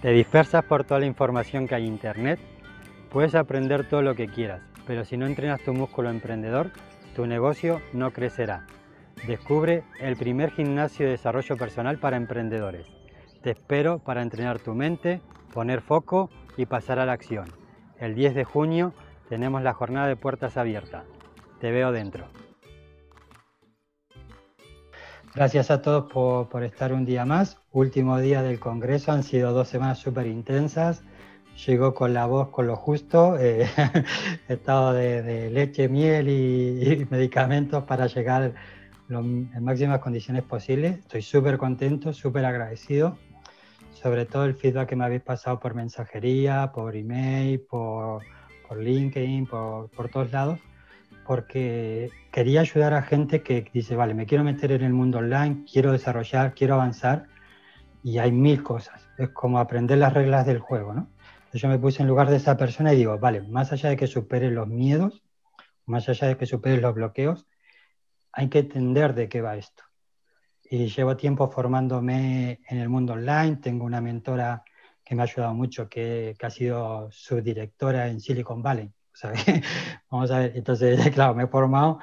Te dispersas por toda la información que hay en Internet, puedes aprender todo lo que quieras, pero si no entrenas tu músculo emprendedor, tu negocio no crecerá. Descubre el primer gimnasio de desarrollo personal para emprendedores. Te espero para entrenar tu mente, poner foco y pasar a la acción. El 10 de junio tenemos la jornada de puertas abiertas. Te veo dentro. Gracias a todos por, estar un día más. Último día del Congreso, han sido dos semanas súper intensas. Llegó con la voz con lo justo. Eh, estado de, leche, miel y, medicamentos para llegar en máximas condiciones posibles. Estoy súper contento, súper agradecido. Sobre todo el feedback que me habéis pasado por mensajería, por email, por, por LinkedIn, por, por todos lados porque quería ayudar a gente que dice, vale, me quiero meter en el mundo online, quiero desarrollar, quiero avanzar, y hay mil cosas. Es como aprender las reglas del juego, ¿no? Yo me puse en lugar de esa persona y digo, vale, más allá de que supere los miedos, más allá de que supere los bloqueos, hay que entender de qué va esto. Y llevo tiempo formándome en el mundo online, tengo una mentora que me ha ayudado mucho, que, que ha sido subdirectora en Silicon Valley Vamos a ver, entonces, claro, me he formado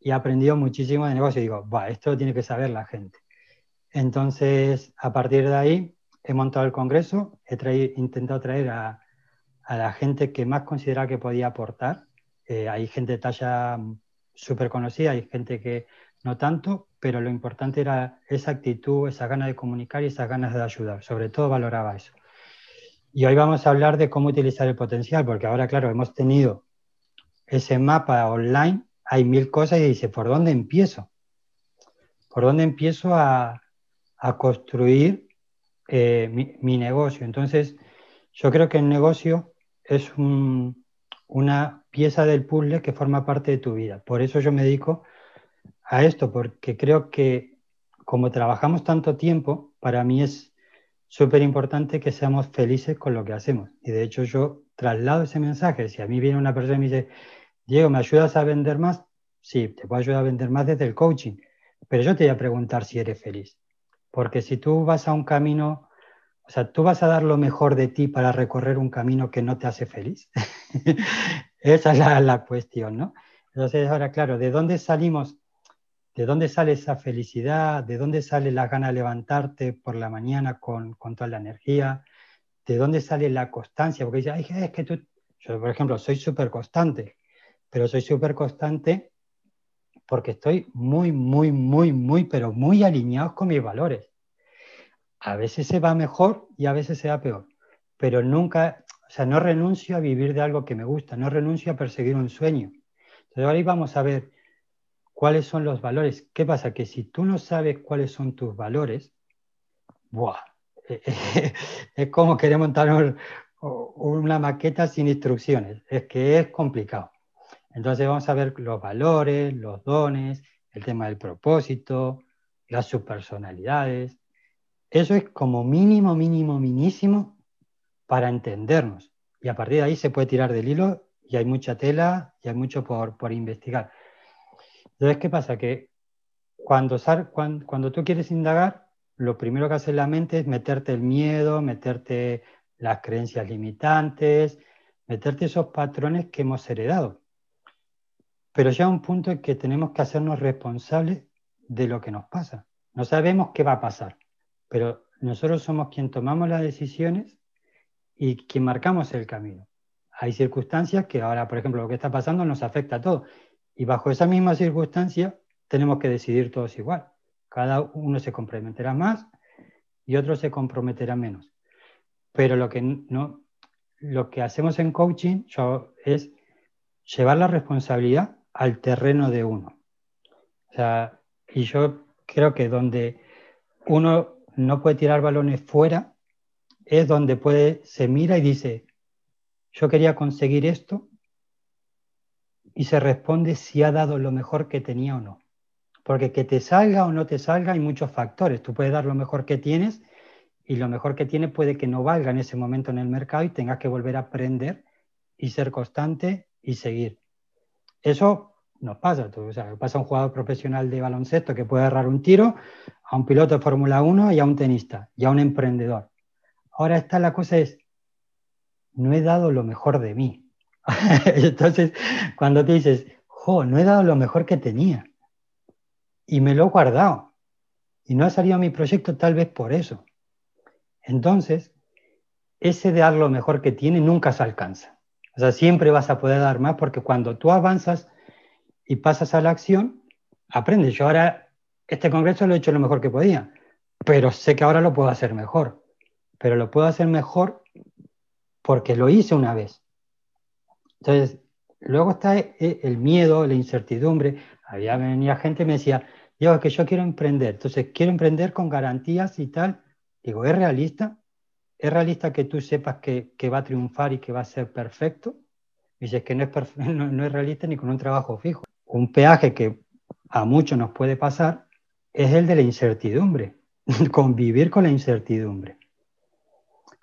y he aprendido muchísimo de negocio. Digo, va, esto lo tiene que saber la gente. Entonces, a partir de ahí, he montado el congreso, he intentado traer a, la gente que más consideraba que podía aportar. Eh, hay gente de talla súper conocida, hay gente que no tanto, pero lo importante era esa actitud, esa ganas de comunicar y esas ganas de ayudar. Sobre todo valoraba eso. Y hoy vamos a hablar de cómo utilizar el potencial, porque ahora, claro, hemos tenido ese mapa online, hay mil cosas y dice, ¿por dónde empiezo? ¿Por dónde empiezo a, construir eh, mi, negocio? Entonces, yo creo que el negocio es una pieza del puzzle que forma parte de tu vida. Por eso yo me dedico a esto, porque creo que como trabajamos tanto tiempo, para mí es súper importante que seamos felices con lo que hacemos. Y de hecho yo traslado ese mensaje. Si a mí viene una persona y me dice, Diego, ¿me ayudas a vender más? Sí, te puedo ayudar a vender más desde el coaching. Pero yo te voy a preguntar si eres feliz. Porque si tú vas a un camino, o sea, tú vas a dar lo mejor de ti para recorrer un camino que no te hace feliz. Esa es la, la cuestión, ¿no? Entonces, ahora, claro, ¿de dónde salimos ¿De dónde sale esa felicidad? ¿De dónde sale la gana de levantarte por la mañana con, con toda la energía? ¿De dónde sale la constancia? Porque dice, Ay, es que tú, yo por ejemplo, soy súper constante, pero soy súper constante porque estoy muy, muy, muy, muy, pero muy alineado con mis valores. A veces se va mejor y a veces se va peor, pero nunca, o sea, no renuncio a vivir de algo que me gusta, no renuncio a perseguir un sueño. Entonces ahora vamos a ver cuáles son los valores. ¿Qué pasa? Que si tú no sabes cuáles son tus valores, ¡buah! es como querer montar una maqueta sin instrucciones. Es que es complicado. Entonces vamos a ver los valores, los dones, el tema del propósito, las subpersonalidades. Eso es como mínimo, mínimo, minísimo para entendernos. Y a partir de ahí se puede tirar del hilo y hay mucha tela y hay mucho por, por investigar. Entonces, ¿qué pasa? Que cuando, cuando, tú quieres indagar, lo primero que hace la mente es meterte el miedo, meterte las creencias limitantes, meterte esos patrones que hemos heredado. Pero ya un punto en que tenemos que hacernos responsables de lo que nos pasa. No sabemos qué va a pasar, pero nosotros somos quien tomamos las decisiones y quien marcamos el camino. Hay circunstancias que ahora, por ejemplo, lo que está pasando nos afecta a todos y bajo esa misma circunstancia tenemos que decidir todos igual. Cada uno se comprometerá más y otro se comprometerá menos. Pero lo que, no, lo que hacemos en coaching es llevar la responsabilidad al terreno de uno. y yo creo que donde uno no puede tirar balones fuera es donde puede, se mira y dice, yo quería conseguir esto, y se responde si ha dado lo mejor que tenía o no. Porque que te salga o no te salga hay muchos factores. Tú puedes dar lo mejor que tienes y lo mejor que tienes puede que no valga en ese momento en el mercado y tengas que volver a aprender y ser constante y seguir. Eso nos pasa. O sea, pasa a un jugador profesional de baloncesto que puede agarrar un tiro, a un piloto de Fórmula 1 y a un tenista y a un emprendedor. ahora está la cosa es, no he dado lo mejor de mí. Entonces, cuando te dices, jo, no he dado lo mejor que tenía y me lo he guardado y no ha salido mi proyecto tal vez por eso. Entonces, ese dar lo mejor que tiene nunca se alcanza. O sea, siempre vas a poder dar más porque cuando tú avanzas y pasas a la acción, aprendes. Yo ahora, este congreso lo he hecho lo mejor que podía, pero sé que ahora lo puedo hacer mejor. Pero lo puedo hacer mejor porque lo hice una vez. Entonces, luego está e, el miedo, la incertidumbre. Había venía gente y me decía, yo que yo quiero emprender, entonces quiero emprender con garantías y tal. Digo, ¿es realista? ¿Es realista que tú sepas que, va a triunfar y que va a ser perfecto? Dices que no es, no, es realista ni con un trabajo fijo. Un peaje que a muchos nos puede pasar es el de la incertidumbre, convivir con la incertidumbre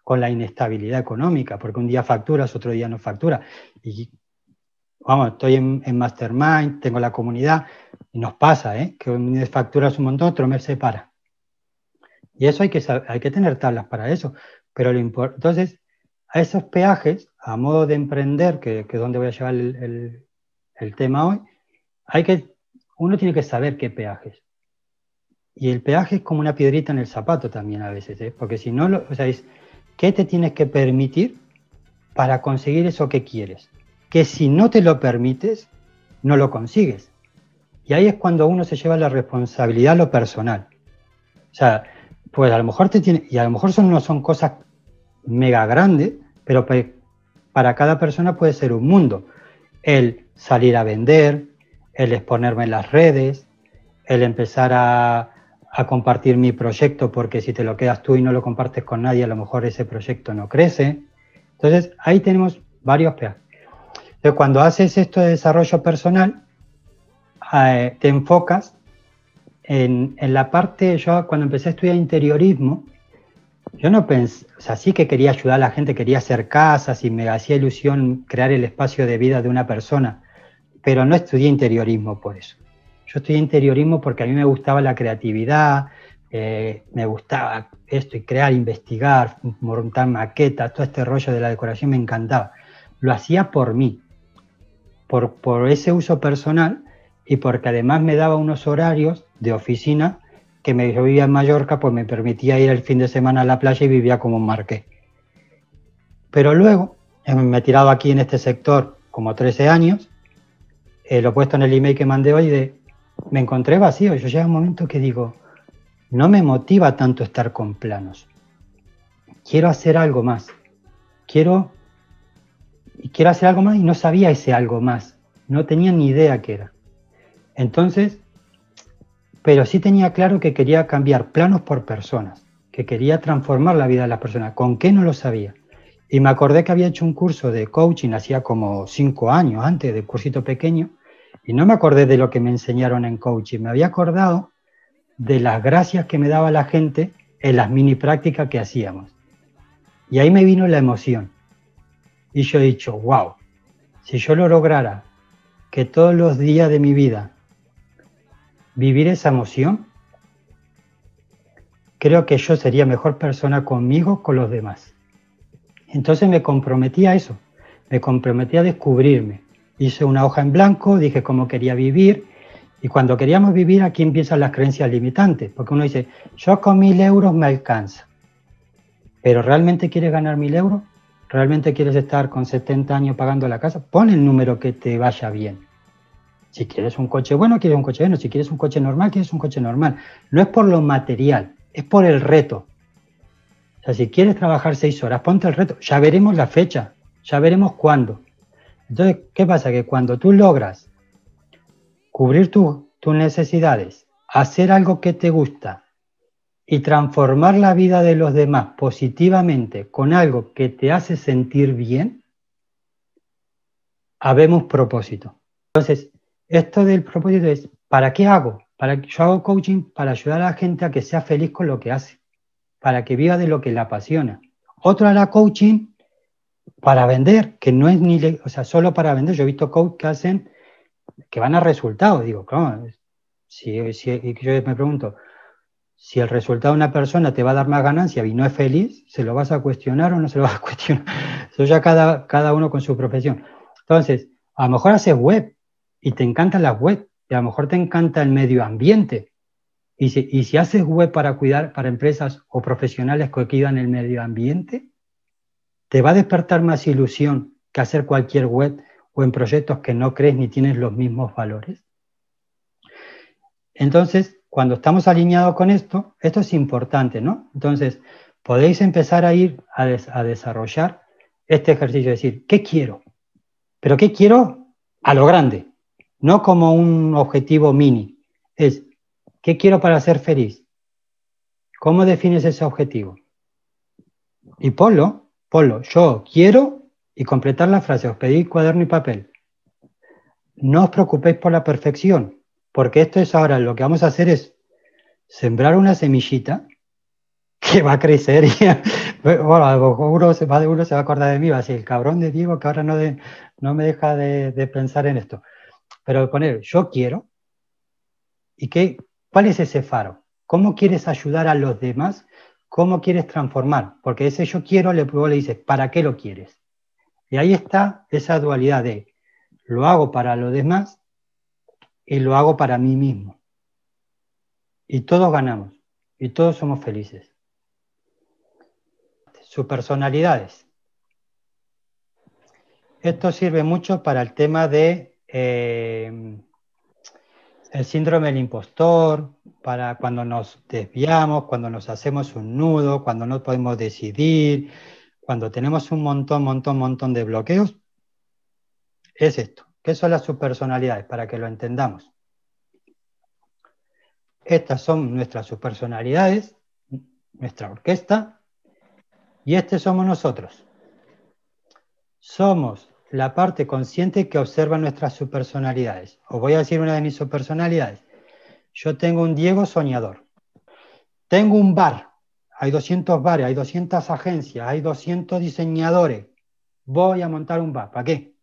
con la inestabilidad económica, porque un día facturas, otro día no facturas. Y vamos, estoy en, Mastermind, tengo la comunidad, y nos pasa, ¿eh? que un mes facturas un montón, otro mes se para. Y eso hay que, hay que tener tablas para eso. Pero lo entonces, a esos peajes, a modo de emprender, que, es donde voy a llevar el, el, tema hoy, hay que, uno tiene que saber qué peajes. Y el peaje es como una piedrita en el zapato también a veces, ¿eh? porque si no, lo, o sea, es, ¿qué te tienes que permitir para conseguir eso que quieres? Que si no te lo permites, no lo consigues. Y ahí es cuando uno se lleva la responsabilidad a lo personal. O sea, pues a lo mejor te tiene, y a lo mejor son, no son cosas mega grandes, pero para cada persona puede ser un mundo. El salir a vender, el exponerme en las redes, el empezar a, a compartir mi proyecto porque si te lo quedas tú y no lo compartes con nadie, a lo mejor ese proyecto no crece. Entonces, ahí tenemos varios peajes. Entonces, cuando haces esto de desarrollo personal, eh, te enfocas en, en, la parte, yo cuando empecé a estudiar interiorismo, yo no pensé, o sea, sí que quería ayudar a la gente, quería hacer casas y me hacía ilusión crear el espacio de vida de una persona, pero no estudié interiorismo por eso. Yo estudié interiorismo porque a mí me gustaba la creatividad, eh, me gustaba esto y crear, investigar, montar maquetas, todo este rollo de la decoración me encantaba. Lo hacía por mí, por, por ese uso personal y porque además me daba unos horarios de oficina que me, yo vivía en Mallorca, pues me permitía ir el fin de semana a la playa y vivía como un marqués. Pero luego eh, me he tirado aquí en este sector como 13 años, eh, lo he puesto en el email que mandé hoy de me encontré vacío. Yo llega un momento que digo, no me motiva tanto estar con planos. Quiero hacer algo más. Quiero, quiero hacer algo más y no sabía ese algo más. No tenía ni idea qué era. Entonces, pero sí tenía claro que quería cambiar planos por personas, que quería transformar la vida de las personas. ¿Con qué no lo sabía? Y me acordé que había hecho un curso de coaching hacía como cinco años antes, de cursito pequeño, y no me acordé de lo que me enseñaron en coaching, me había acordado de las gracias que me daba la gente en las mini prácticas que hacíamos. Y ahí me vino la emoción. Y yo he dicho, wow, si yo lo lograra que todos los días de mi vida vivir esa emoción, creo que yo sería mejor persona conmigo, con los demás. Entonces me comprometí a eso, me comprometí a descubrirme, hice una hoja en blanco, dije cómo quería vivir. Y cuando queríamos vivir, aquí empiezan las creencias limitantes, porque uno dice, yo con mil euros me alcanza. Pero ¿realmente quieres ganar mil euros? ¿Realmente quieres estar con 70 años pagando la casa? Pon el número que te vaya bien. Si quieres un coche bueno, quieres un coche bueno. Si quieres un coche normal, quieres un coche normal. No es por lo material, es por el reto. O sea, si quieres trabajar seis horas, ponte el reto. Ya veremos la fecha, ya veremos cuándo. Entonces, ¿qué pasa? Que cuando tú logras cubrir tus necesidades, hacer algo que te gusta y transformar la vida de los demás positivamente con algo que te hace sentir bien, habemos propósito. Entonces, esto del propósito es, ¿para qué hago? Para, yo hago coaching para ayudar a la gente a que sea feliz con lo que hace, para que viva de lo que le apasiona. Otro hará coaching para vender, que no es ni, o sea, solo para vender. Yo he visto coach que hacen, que van a resultados. Digo, claro, si, si, yo me pregunto, si el resultado de una persona te va a dar más ganancia y no es feliz, ¿se lo vas a cuestionar o no se lo vas a cuestionar? Eso ya cada, cada uno con su profesión. Entonces, a lo mejor haces web y te encantan las web, y a lo mejor te encanta el medio ambiente. Y si, y si haces web para cuidar, para empresas o profesionales que cuidan el medio ambiente, te va a despertar más ilusión que hacer cualquier web o en proyectos que no crees ni tienes los mismos valores. Entonces, cuando estamos alineados con esto, esto es importante, ¿no? Entonces, podéis empezar a ir a, desarrollar este ejercicio, es decir, ¿qué quiero? Pero ¿qué quiero? A lo grande, no como un objetivo mini. Es, ¿qué quiero para ser feliz? ¿Cómo defines ese objetivo? Y ponlo, ponlo, yo quiero y completar la frase, os pedí cuaderno y papel. No os preocupéis por la perfección, porque esto es ahora, lo que vamos a hacer es sembrar una semillita que va a crecer y, bueno, va, uno se va a acordar de mí, va a decir, el cabrón de Diego que ahora no, me deja de, pensar en esto. Pero poner, yo quiero, ¿y qué, cuál es ese faro? ¿Cómo quieres ayudar a los demás? ¿Cómo quieres transformar? Porque ese yo quiero, le, le dices, ¿para qué lo quieres? Y ahí está esa dualidad de, lo hago para los demás y lo hago para mí mismo. Y todos ganamos y todos somos felices. Sus personalidades. Esto sirve mucho para el tema de eh, el síndrome del impostor, para cuando nos desviamos, cuando nos hacemos un nudo, cuando no podemos decidir, cuando tenemos un montón, montón, montón de bloqueos. Es esto. ¿Qué son las subpersonalidades? Para que lo entendamos. Estas son nuestras subpersonalidades, nuestra orquesta, y este somos nosotros. Somos la parte consciente que observa nuestras subpersonalidades. Os voy a decir una de mis subpersonalidades. Yo tengo un Diego soñador. Tengo un bar. Hay 200 bares, hay 200 agencias, hay 200 diseñadores. Voy a montar un bar. ¿Para qué?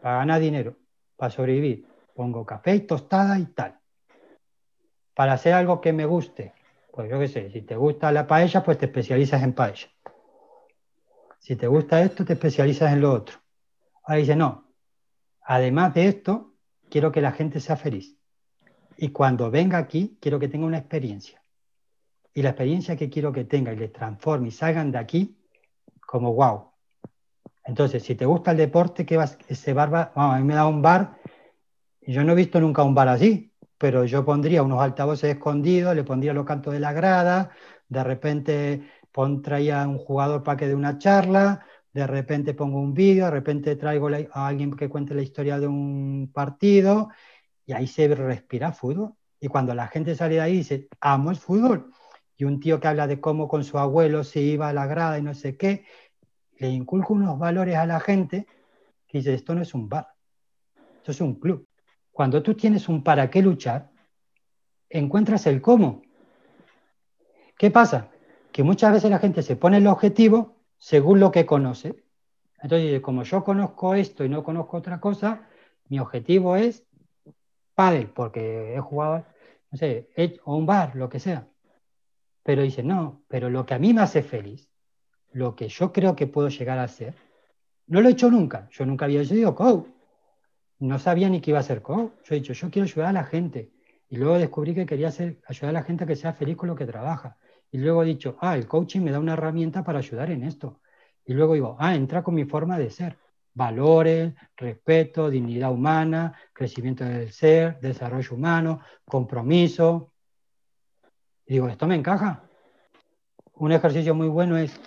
Para ganar dinero para sobrevivir. Pongo café y tostada y tal. Para hacer algo que me guste, pues yo qué sé, si te gusta la paella, pues te especializas en paella. Si te gusta esto, te especializas en lo otro. Dice, no, además de esto, quiero que la gente sea feliz. Y cuando venga aquí, quiero que tenga una experiencia. Y la experiencia que quiero que tenga y les transforme y salgan de aquí como wow, entonces, si te gusta el deporte, ¿qué vas? Ese bar va, a mí me da un bar, yo no he visto nunca un bar así, pero yo pondría unos altavoces escondidos, le pondría los cantos de la grada, de repente pon, traía un jugador para que dé una charla, de repente pongo un vídeo, de repente traigo a alguien que cuente la historia de un partido, y ahí se respira fútbol. Y cuando la gente sale de ahí dice, amo el fútbol. Y un tío que habla de cómo con su abuelo se iba a la grada y no sé qué, le inculco unos valores a la gente que dice, esto no es un bar, esto es un club. Cuando tú tienes un para qué luchar, encuentras el cómo. ¿Qué pasa? Que muchas veces la gente se pone el objetivo según lo que conoce. Entonces, como yo conozco esto y no conozco otra cosa, mi objetivo es pádel, porque he jugado, no sé, o un bar, lo que sea. Pero dice, no, pero lo que a mí me hace feliz lo que yo creo que puedo llegar a ser, no lo he hecho nunca. Yo nunca había sido coach. No sabía ni que iba a ser coach. Yo he dicho, yo quiero ayudar a la gente. Y luego descubrí que quería hacer, ayudar a la gente a que sea feliz con lo que trabaja. Y luego he dicho, ah, el coaching me da una herramienta para ayudar en esto. Y luego digo, ah, entra con mi forma de ser. Valores, respeto, dignidad humana, crecimiento del ser, desarrollo humano, compromiso. Y digo, ¿esto me encaja? Un ejercicio muy bueno es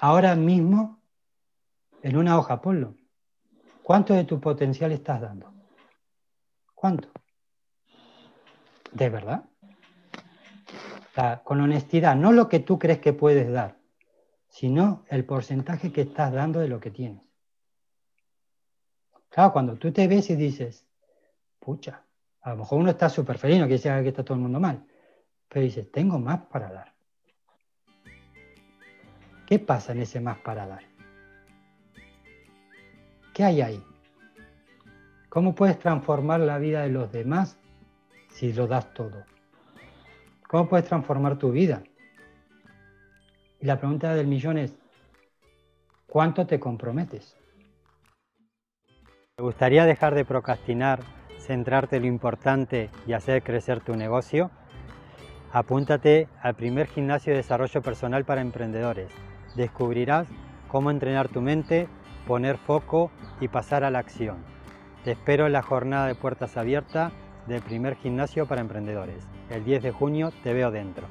ahora mismo en una hoja, ponlo. ¿Cuánto de tu potencial estás dando? ¿Cuánto? ¿De verdad? Con honestidad, no lo que tú crees que puedes dar, sino el porcentaje que estás dando de lo que tienes. Claro, cuando tú te ves y dices, pucha, a lo mejor uno está súper feliz, no quiere decir que está todo el mundo mal, pero dices, tengo más para dar. ¿Qué pasa en ese más para dar? ¿Qué hay ahí? ¿Cómo puedes transformar la vida de los demás si lo das todo? ¿Cómo puedes transformar tu vida? Y la pregunta del millón es, ¿cuánto te comprometes? ¿Te gustaría dejar de procrastinar, centrarte en lo importante y hacer crecer tu negocio? Apúntate al primer gimnasio de desarrollo personal para emprendedores. Descubrirás cómo entrenar tu mente, poner foco y pasar a la acción. Te espero en la jornada de puertas abiertas del primer gimnasio para emprendedores. El 10 de junio te veo dentro.